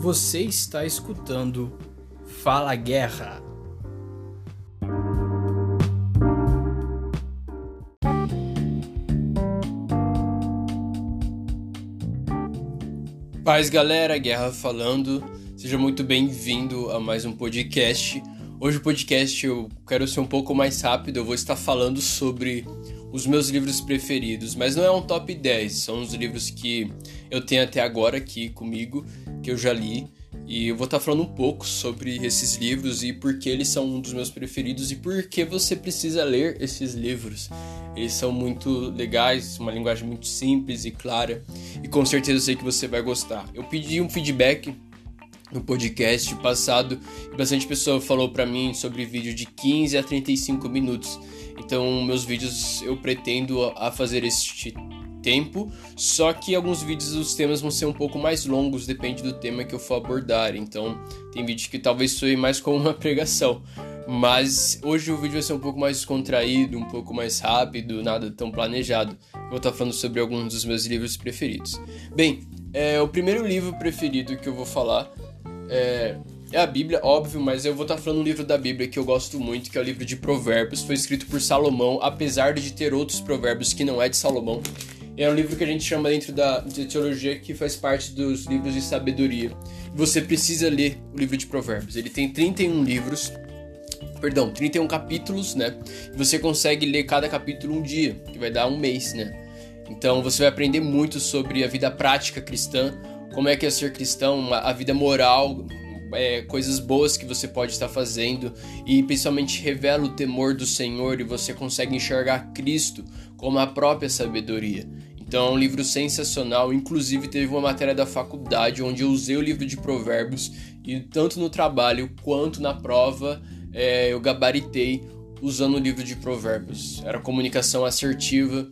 Você está escutando Fala Guerra. Paz, galera, Guerra falando. Seja muito bem-vindo a mais um podcast. Hoje o podcast eu quero ser um pouco mais rápido, eu vou estar falando sobre os meus livros preferidos, mas não é um top 10, são os livros que eu tenho até agora aqui comigo, que eu já li, e eu vou estar falando um pouco sobre esses livros e por que eles são um dos meus preferidos e por que você precisa ler esses livros. Eles são muito legais, uma linguagem muito simples e clara, e com certeza eu sei que você vai gostar. Eu pedi um feedback no podcast passado bastante pessoa falou para mim sobre vídeo de 15 a 35 minutos. Então, meus vídeos eu pretendo a fazer este tempo, só que alguns vídeos os temas vão ser um pouco mais longos, depende do tema que eu for abordar. Então, tem vídeo que talvez soe mais como uma pregação. Mas hoje o vídeo vai ser um pouco mais descontraído, um pouco mais rápido, nada tão planejado. vou estar falando sobre alguns dos meus livros preferidos. Bem, é, o primeiro livro preferido que eu vou falar é, é a Bíblia, óbvio, mas eu vou estar falando um livro da Bíblia que eu gosto muito, que é o livro de Provérbios. Foi escrito por Salomão, apesar de ter outros provérbios que não é de Salomão. É um livro que a gente chama dentro da de teologia que faz parte dos livros de sabedoria. Você precisa ler o livro de Provérbios. Ele tem 31 livros, perdão, 31 capítulos, né? Você consegue ler cada capítulo um dia, que vai dar um mês, né? Então você vai aprender muito sobre a vida prática cristã, como é que é ser cristão, a vida moral, é, coisas boas que você pode estar fazendo e principalmente revela o temor do Senhor e você consegue enxergar Cristo como a própria sabedoria. Então é um livro sensacional, inclusive teve uma matéria da faculdade onde eu usei o livro de provérbios e tanto no trabalho quanto na prova é, eu gabaritei usando o livro de provérbios. Era comunicação assertiva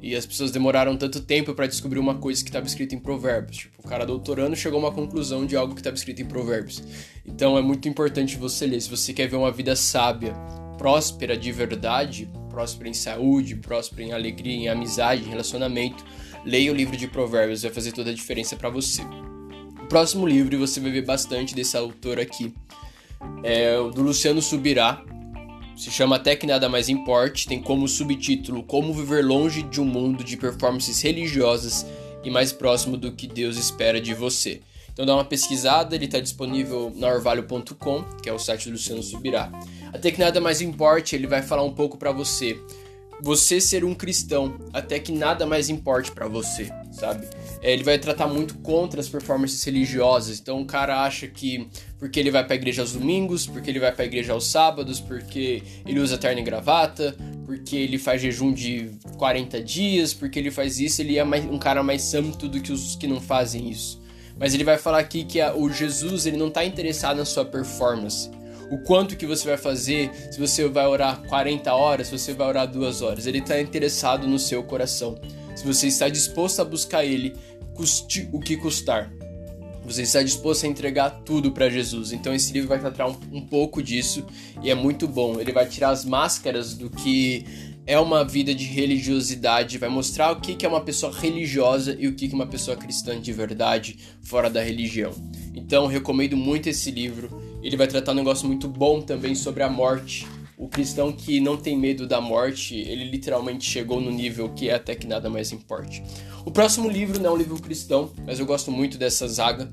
e as pessoas demoraram tanto tempo para descobrir uma coisa que estava escrita em Provérbios. Tipo, o cara doutorando chegou a uma conclusão de algo que estava escrito em Provérbios. Então é muito importante você ler. Se você quer ver uma vida sábia, próspera de verdade, próspera em saúde, próspera em alegria, em amizade, em relacionamento, leia o livro de Provérbios, vai fazer toda a diferença para você. O próximo livro, você vai ver bastante desse autor aqui, é o do Luciano Subirá, se chama Até que Nada Mais Importe, tem como subtítulo Como Viver Longe de um Mundo de Performances Religiosas e Mais Próximo do que Deus Espera de Você. Então dá uma pesquisada, ele está disponível na orvalho.com, que é o site do Luciano Subirá. Até que nada mais importe, ele vai falar um pouco para você você ser um cristão até que nada mais importe para você, sabe? É, ele vai tratar muito contra as performances religiosas. Então o cara acha que porque ele vai para a igreja aos domingos, porque ele vai para a igreja aos sábados, porque ele usa terno e gravata, porque ele faz jejum de 40 dias, porque ele faz isso, ele é mais, um cara mais santo do que os que não fazem isso. Mas ele vai falar aqui que a, o Jesus ele não está interessado na sua performance o quanto que você vai fazer, se você vai orar 40 horas, se você vai orar duas horas. Ele está interessado no seu coração. Se você está disposto a buscar Ele, custe o que custar. Você está disposto a entregar tudo para Jesus. Então esse livro vai tratar um, um pouco disso e é muito bom. Ele vai tirar as máscaras do que é uma vida de religiosidade, vai mostrar o que é uma pessoa religiosa e o que é uma pessoa cristã de verdade fora da religião. Então recomendo muito esse livro. Ele vai tratar um negócio muito bom também sobre a morte. O cristão que não tem medo da morte, ele literalmente chegou no nível que é até que nada mais importe. O próximo livro não é um livro cristão, mas eu gosto muito dessa zaga.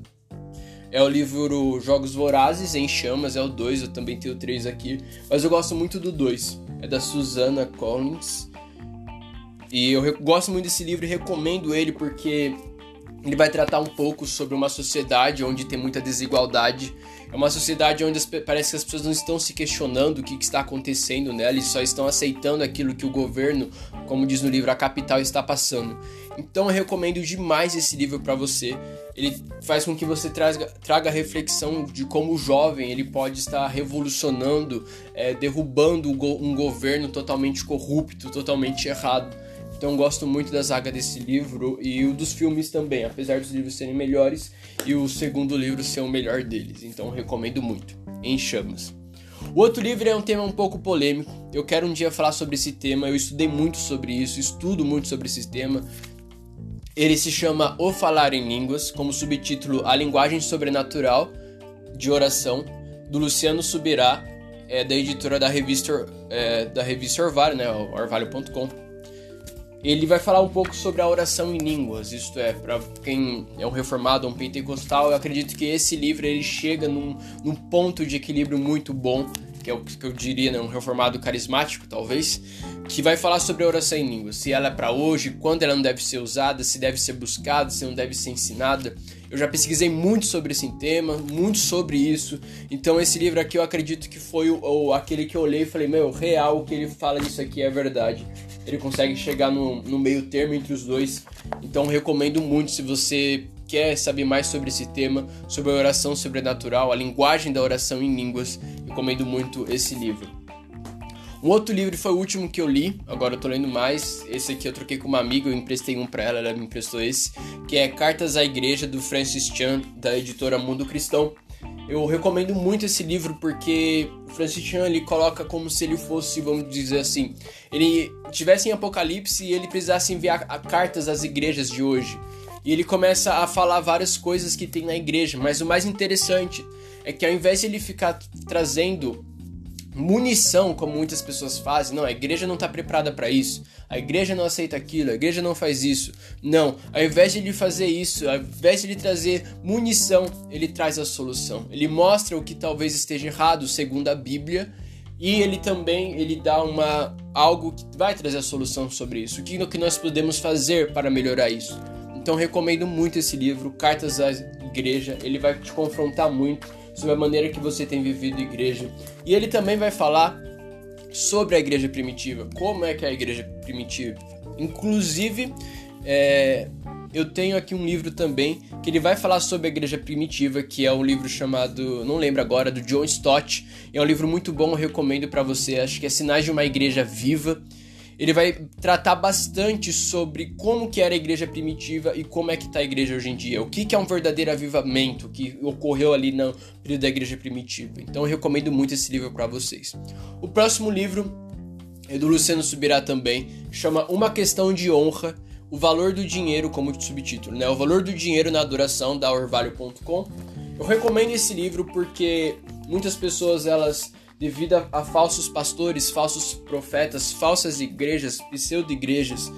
É o livro Jogos Vorazes em Chamas, é o 2, eu também tenho o 3 aqui, mas eu gosto muito do 2. É da Susana Collins. E eu gosto muito desse livro e recomendo ele porque ele vai tratar um pouco sobre uma sociedade onde tem muita desigualdade. É uma sociedade onde as, parece que as pessoas não estão se questionando o que, que está acontecendo nela, eles só estão aceitando aquilo que o governo, como diz no livro A Capital, está passando. Então eu recomendo demais esse livro para você. Ele faz com que você traga, traga reflexão de como o jovem ele pode estar revolucionando, é, derrubando um governo totalmente corrupto, totalmente errado. Então gosto muito da zaga desse livro e o dos filmes também, apesar dos livros serem melhores e o segundo livro ser o melhor deles. Então recomendo muito. Em Chamas. O outro livro é um tema um pouco polêmico. Eu quero um dia falar sobre esse tema. Eu estudei muito sobre isso, estudo muito sobre esse tema. Ele se chama O Falar em Línguas, como subtítulo A Linguagem Sobrenatural de Oração, do Luciano Subirá, é, da editora da revista, é, da revista Orvalho, né, orvalho.com. Ele vai falar um pouco sobre a oração em línguas, isto é, para quem é um reformado, um pentecostal, eu acredito que esse livro ele chega num, num ponto de equilíbrio muito bom que é o que eu diria, né, um reformado carismático, talvez, que vai falar sobre a oração em línguas, se ela é para hoje, quando ela não deve ser usada, se deve ser buscada, se não deve ser ensinada. Eu já pesquisei muito sobre esse tema, muito sobre isso. Então esse livro aqui eu acredito que foi o, o aquele que eu olhei e falei, meu, real, o que ele fala disso aqui é verdade. Ele consegue chegar no, no meio termo entre os dois. Então recomendo muito se você quer saber mais sobre esse tema, sobre a oração sobrenatural, a linguagem da oração em línguas, recomendo muito esse livro. Um outro livro foi o último que eu li, agora eu tô lendo mais. Esse aqui eu troquei com uma amiga, eu emprestei um para ela, ela me emprestou esse, que é Cartas à Igreja do Francis Chan, da editora Mundo Cristão. Eu recomendo muito esse livro porque Francis Chan ele coloca como se ele fosse, vamos dizer assim, ele tivesse em Apocalipse e ele precisasse enviar cartas às igrejas de hoje. E ele começa a falar várias coisas que tem na igreja, mas o mais interessante é que ao invés de ele ficar trazendo munição, como muitas pessoas fazem, não, a igreja não está preparada para isso, a igreja não aceita aquilo, a igreja não faz isso. Não, ao invés de ele fazer isso, ao invés de ele trazer munição, ele traz a solução. Ele mostra o que talvez esteja errado segundo a Bíblia e ele também ele dá uma algo que vai trazer a solução sobre isso. O que, o que nós podemos fazer para melhorar isso? Então recomendo muito esse livro, Cartas à Igreja. Ele vai te confrontar muito sobre a maneira que você tem vivido igreja. E ele também vai falar sobre a igreja primitiva, como é que é a igreja primitiva. Inclusive, é, eu tenho aqui um livro também que ele vai falar sobre a igreja primitiva, que é um livro chamado, não lembro agora, do John Stott. É um livro muito bom, eu recomendo para você. Acho que é Sinais de uma Igreja Viva ele vai tratar bastante sobre como que era a igreja primitiva e como é que está a igreja hoje em dia. O que, que é um verdadeiro avivamento que ocorreu ali no período da igreja primitiva. Então eu recomendo muito esse livro para vocês. O próximo livro é do Luciano Subirá também, chama Uma Questão de Honra, o valor do dinheiro como subtítulo, né? O valor do dinheiro na adoração da orvalho.com. Eu recomendo esse livro porque muitas pessoas elas devido a, a falsos pastores, falsos profetas, falsas igrejas, pseudo-igrejas,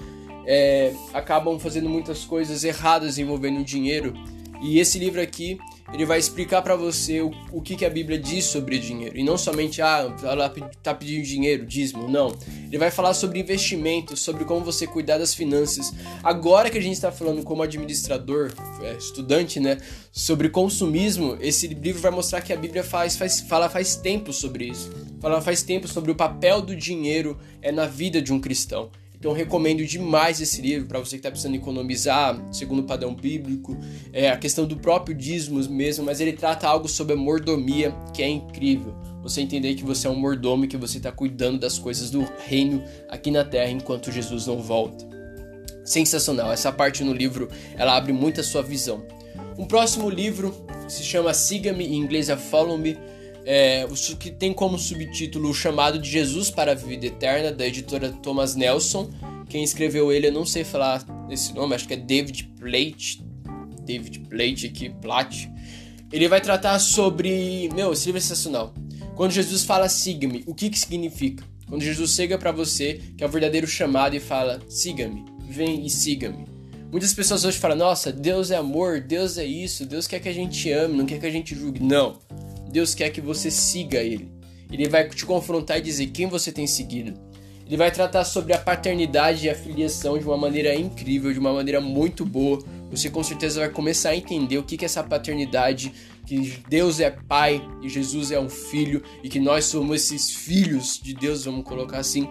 é, acabam fazendo muitas coisas erradas envolvendo dinheiro. E esse livro aqui ele vai explicar para você o, o que, que a Bíblia diz sobre dinheiro. E não somente, ah, ela tá pedindo dinheiro, dízimo, não. Ele vai falar sobre investimento, sobre como você cuidar das finanças. Agora que a gente está falando como administrador, é, estudante, né, sobre consumismo, esse livro vai mostrar que a Bíblia faz, faz, fala faz tempo sobre isso. Fala faz tempo sobre o papel do dinheiro é na vida de um cristão. Então recomendo demais esse livro para você que está precisando economizar, segundo o padrão bíblico. É a questão do próprio dízimos mesmo, mas ele trata algo sobre a mordomia que é incrível. Você entender que você é um mordomo e que você está cuidando das coisas do reino aqui na terra enquanto Jesus não volta. Sensacional. Essa parte no livro ela abre muito a sua visão. Um próximo livro se chama Siga-me, em inglês é Follow Me é, que tem como subtítulo o chamado de Jesus para a vida eterna, da editora Thomas Nelson. Quem escreveu ele, eu não sei falar esse nome, acho que é David Plate. David Plate aqui, Plate. Ele vai tratar sobre. Meu, esse livro é sensacional. Quando Jesus fala siga-me, o que que significa? Quando Jesus chega para você, que é o verdadeiro chamado, e fala: siga-me, vem e siga-me. Muitas pessoas hoje falam: nossa, Deus é amor, Deus é isso, Deus quer que a gente ame, não quer que a gente julgue. Não. Deus quer que você siga Ele. Ele vai te confrontar e dizer quem você tem seguido. Ele vai tratar sobre a paternidade e a filiação de uma maneira incrível, de uma maneira muito boa. Você com certeza vai começar a entender o que é essa paternidade, que Deus é pai e Jesus é um filho e que nós somos esses filhos de Deus, vamos colocar assim.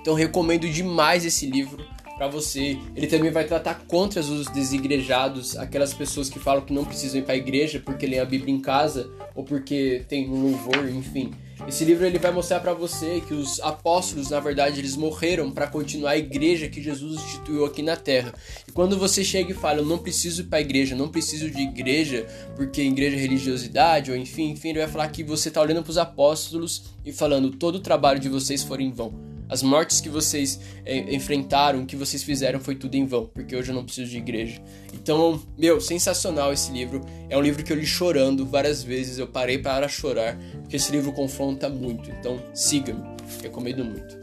Então recomendo demais esse livro para você. Ele também vai tratar contra os desigrejados, aquelas pessoas que falam que não precisam ir para a igreja porque lêem a Bíblia em casa ou porque tem um louvor, enfim. Esse livro ele vai mostrar para você que os apóstolos, na verdade, eles morreram para continuar a igreja que Jesus instituiu aqui na terra. E quando você chega e fala, eu não preciso ir para a igreja, não preciso de igreja, porque igreja é religiosidade, ou enfim, enfim, ele vai falar que você está olhando para os apóstolos e falando, todo o trabalho de vocês foi em vão As mortes que vocês é, enfrentaram, que vocês fizeram foi tudo em vão, porque hoje eu não preciso de igreja. Então, meu, sensacional esse livro. É um livro que eu li chorando várias vezes, eu parei para chorar, porque esse livro confronta muito. Então, siga-me, recomendo muito.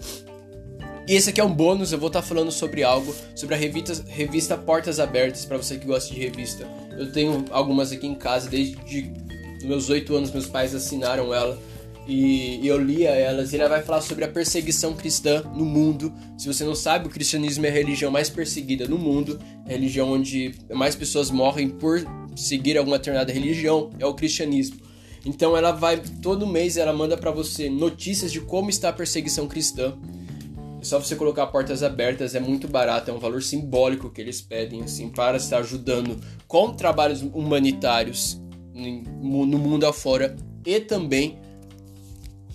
E esse aqui é um bônus, eu vou estar falando sobre algo, sobre a revista, revista Portas Abertas, para você que gosta de revista. Eu tenho algumas aqui em casa, desde meus oito anos meus pais assinaram ela e, eu lia elas. E ela vai falar sobre a perseguição cristã no mundo. Se você não sabe, o cristianismo é a religião mais perseguida no mundo, é a religião onde mais pessoas morrem por seguir alguma determinada religião, é o cristianismo. Então ela vai todo mês ela manda para você notícias de como está a perseguição cristã. É só você colocar portas abertas, é muito barato, é um valor simbólico que eles pedem assim para estar ajudando com trabalhos humanitários no mundo afora e também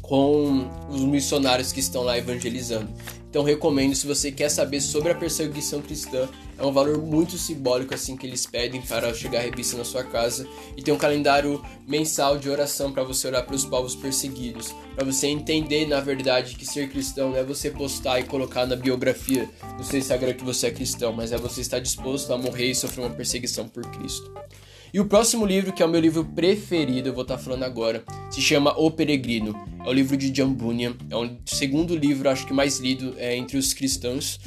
com os missionários que estão lá evangelizando. Então recomendo se você quer saber sobre a perseguição cristã, é um valor muito simbólico assim que eles pedem para chegar a revista na sua casa e tem um calendário mensal de oração para você orar pelos povos perseguidos, para você entender na verdade que ser cristão não é você postar e colocar na biografia do seu Instagram que você é cristão, mas é você estar disposto a morrer e sofrer uma perseguição por Cristo. E o próximo livro, que é o meu livro preferido, eu vou estar falando agora, se chama O Peregrino. É o livro de John Bunyan. É o segundo livro, acho que mais lido é, entre os cristãos.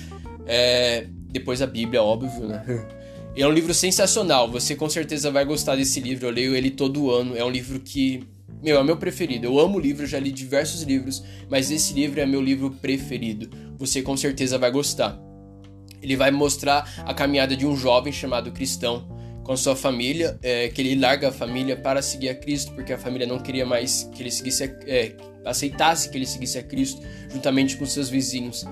É, depois a Bíblia, óbvio, né? é um livro sensacional. Você com certeza vai gostar desse livro. Eu leio ele todo ano. É um livro que meu, é meu preferido. Eu amo livro, já li diversos livros, mas esse livro é meu livro preferido. Você com certeza vai gostar. Ele vai mostrar a caminhada de um jovem chamado Cristão com sua família, é, que ele larga a família para seguir a Cristo, porque a família não queria mais que ele seguisse, a, é, aceitasse que ele seguisse a Cristo, juntamente com seus vizinhos.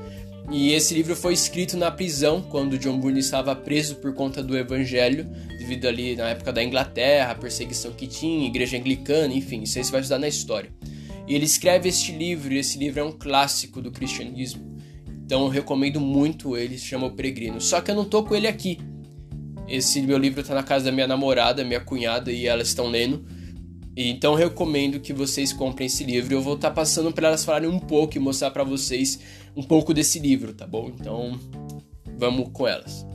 E esse livro foi escrito na prisão, quando John Bunyan estava preso por conta do Evangelho, devido ali na época da Inglaterra, a perseguição que tinha, igreja anglicana, enfim, isso aí você vai estudar na história. E ele escreve este livro, e esse livro é um clássico do cristianismo. Então eu recomendo muito ele, se chama O Peregrino. Só que eu não tô com ele aqui. Esse meu livro está na casa da minha namorada, minha cunhada, e elas estão lendo. Então recomendo que vocês comprem esse livro. Eu vou estar tá passando para elas falarem um pouco e mostrar para vocês um pouco desse livro, tá bom? Então vamos com elas.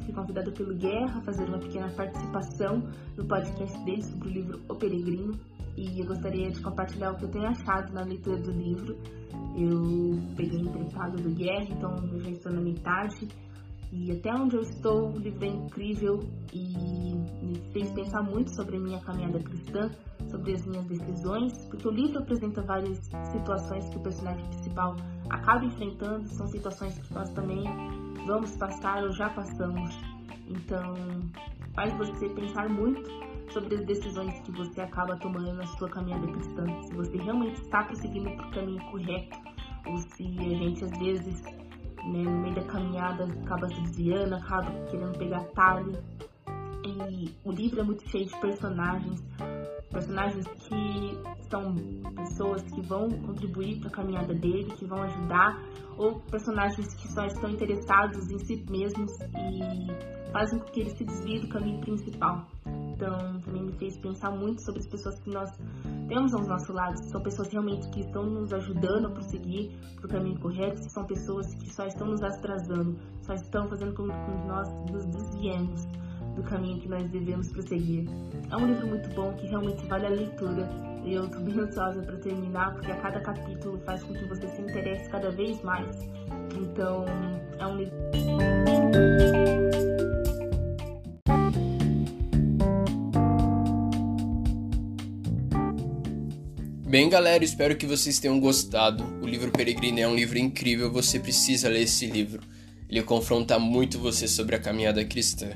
Fui convidada pelo Guerra a fazer uma pequena participação no podcast dele sobre o livro O Peregrino. E eu gostaria de compartilhar o que eu tenho achado na leitura do livro. Eu peguei emprestado do Guerra, então eu já estou na metade. E até onde eu estou o livro é incrível e me fez pensar muito sobre a minha caminhada cristã, sobre as minhas decisões, porque o livro apresenta várias situações que o personagem principal acaba enfrentando, são situações que nós também vamos passar ou já passamos. Então, faz você pensar muito sobre as decisões que você acaba tomando na sua caminhada cristã. Se você realmente está prosseguindo para o caminho correto, ou se a gente às vezes, né, no meio da caminhada, acaba se desviando, acaba querendo pegar talho. E o livro é muito cheio de personagens, personagens que são pessoas que vão contribuir para a caminhada dele, que vão ajudar, ou personagens que só estão interessados em si mesmos e fazem com que ele se desvie do caminho principal. Então, também me fez pensar muito sobre as pessoas que nós temos aos nossos lados. São pessoas realmente que estão nos ajudando a prosseguir para o caminho correto, são pessoas que só estão nos atrasando, só estão fazendo com que nós nos desviemos do caminho que nós devemos prosseguir. É um livro muito bom que realmente vale a leitura e eu tô bem ansiosa para terminar porque a cada capítulo faz com que você se interesse cada vez mais. Então, é um livro. Bem, galera, espero que vocês tenham gostado. O livro Peregrino é um livro incrível, você precisa ler esse livro. Ele confronta muito você sobre a caminhada cristã.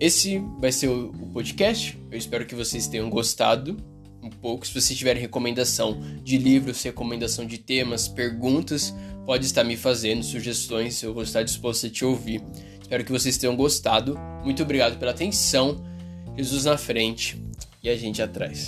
Esse vai ser o podcast. Eu espero que vocês tenham gostado um pouco. Se vocês tiverem recomendação de livros, recomendação de temas, perguntas, pode estar me fazendo sugestões. Eu vou estar disposto a te ouvir. Espero que vocês tenham gostado. Muito obrigado pela atenção. Jesus na frente e a gente atrás.